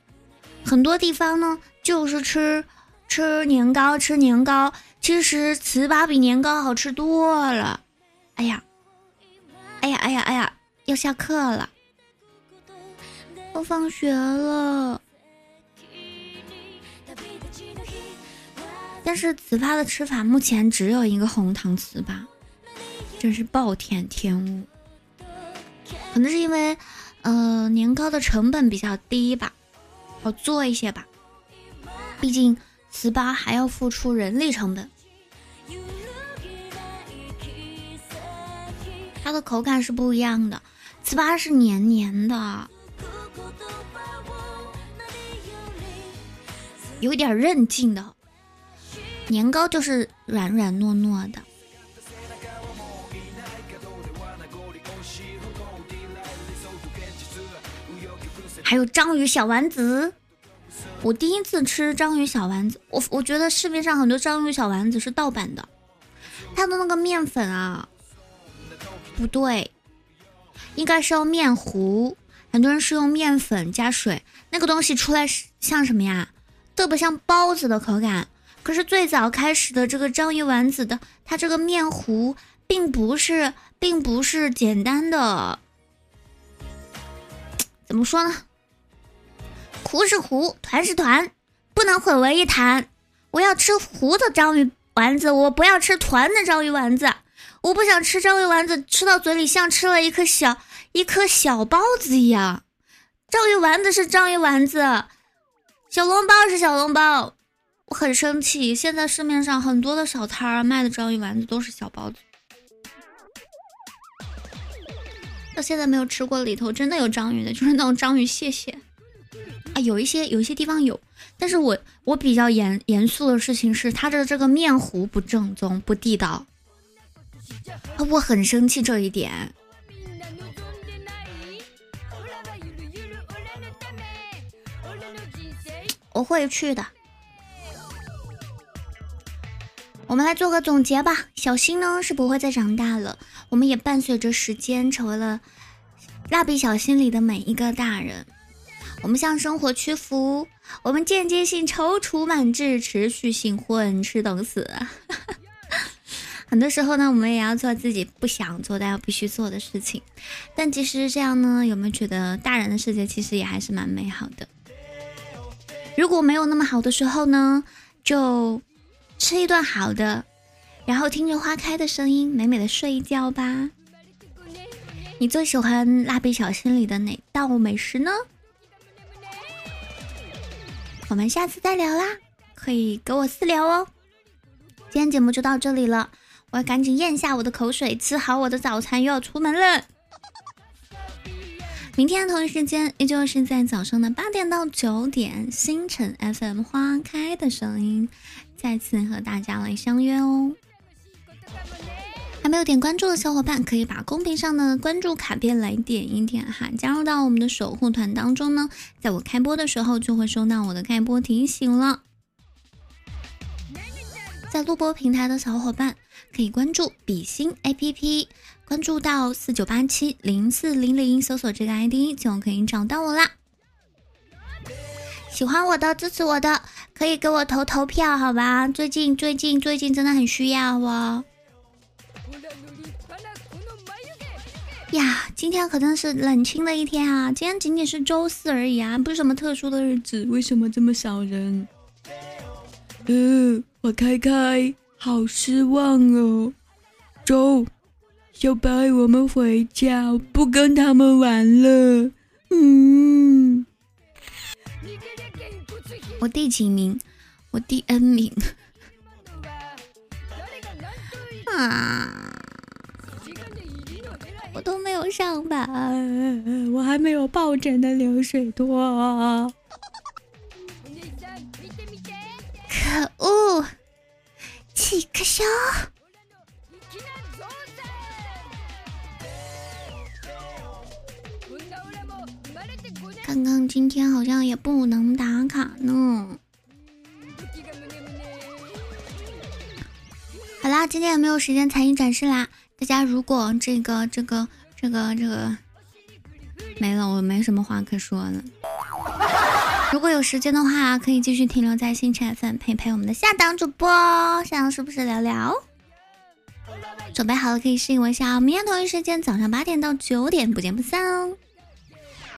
S3: 很多地方呢就是吃吃年糕，吃年糕，其实糍粑比年糕好吃多了。哎呀，哎呀，哎呀，哎呀，要下课了，要放学了。但是糍粑的吃法目前只有一个红糖糍粑，真是暴殄天物。可能是因为，呃，年糕的成本比较低吧，好做一些吧。毕竟糍粑还要付出人力成本。它的口感是不一样的，糍粑是黏黏的。有点韧劲的。年糕就是软软糯糯的。还有章鱼小丸子，我第一次吃章鱼小丸子，我我觉得市面上很多章鱼小丸子是盗版的，它的那个面粉啊，不对，应该是用面糊，很多人是用面粉加水，那个东西出来是像什么呀？特别像包子的口感。可是最早开始的这个章鱼丸子的，它这个面糊并不是，并不是简单的，怎么说呢？糊是糊，团是团，不能混为一谈。我要吃糊的章鱼丸子，我不要吃团的章鱼丸子。我不想吃章鱼丸子，吃到嘴里像吃了一颗小一颗小包子一样。章鱼丸子是章鱼丸子，小笼包是小笼包。我很生气，现在市面上很多的小摊儿卖的章鱼丸子都是小包子。到现在没有吃过里头真的有章鱼的，就是那种章鱼蟹蟹。啊，有一些有一些地方有，但是我我比较严严肃的事情是他的这个面糊不正宗不地道，我很生气这一点。我会去的。我们来做个总结吧。小新呢是不会再长大了，我们也伴随着时间成为了蜡笔小新里的每一个大人。我们向生活屈服，我们间接性踌躇满志，持续性混吃等死。很多时候呢，我们也要做自己不想做但又必须做的事情。但其实这样呢，有没有觉得大人的世界其实也还是蛮美好的？如果没有那么好的时候呢，就吃一顿好的，然后听着花开的声音，美美的睡一觉吧。你最喜欢蜡笔小新里的哪道美食呢？我们下次再聊啦，可以给我私聊哦。今天节目就到这里了，我要赶紧咽下我的口水，吃好我的早餐，又要出门了。明天同一时间，依旧是在早上的八点到九点，星辰 FM 花开的声音，再次和大家来相约哦。还没有点关注的小伙伴，可以把公屏上的关注卡片来点一点哈，加入到我们的守护团当中呢。在我开播的时候，就会收到我的开播提醒了。在录播平台的小伙伴，可以关注比心 APP，关注到四九八七零四零零，搜索这个 ID 就可以找到我啦。喜欢我的，支持我的，可以给我投投票，好吧？最近最近最近真的很需要哦。呀，今天可真是冷清的一天啊！今天仅仅是周四而已啊，不是什么特殊的日子，为什么这么少人？嗯，我开开，好失望哦。走，小白，我们回家，不跟他们玩了。嗯，我第几名？我第 N 名。啊。我都没有上班，我还没有抱枕的流水多。可恶，气个笑！刚刚今天好像也不能打卡呢。好啦，今天也没有时间才艺展示啦。大家如果这个这个这个这个没了，我没什么话可说了。如果有时间的话，可以继续停留在星辰 FM 陪陪我们的下档主播，下档是不是聊聊？准备好了可以试一下，明天同一时间早上八点到九点不见不散哦。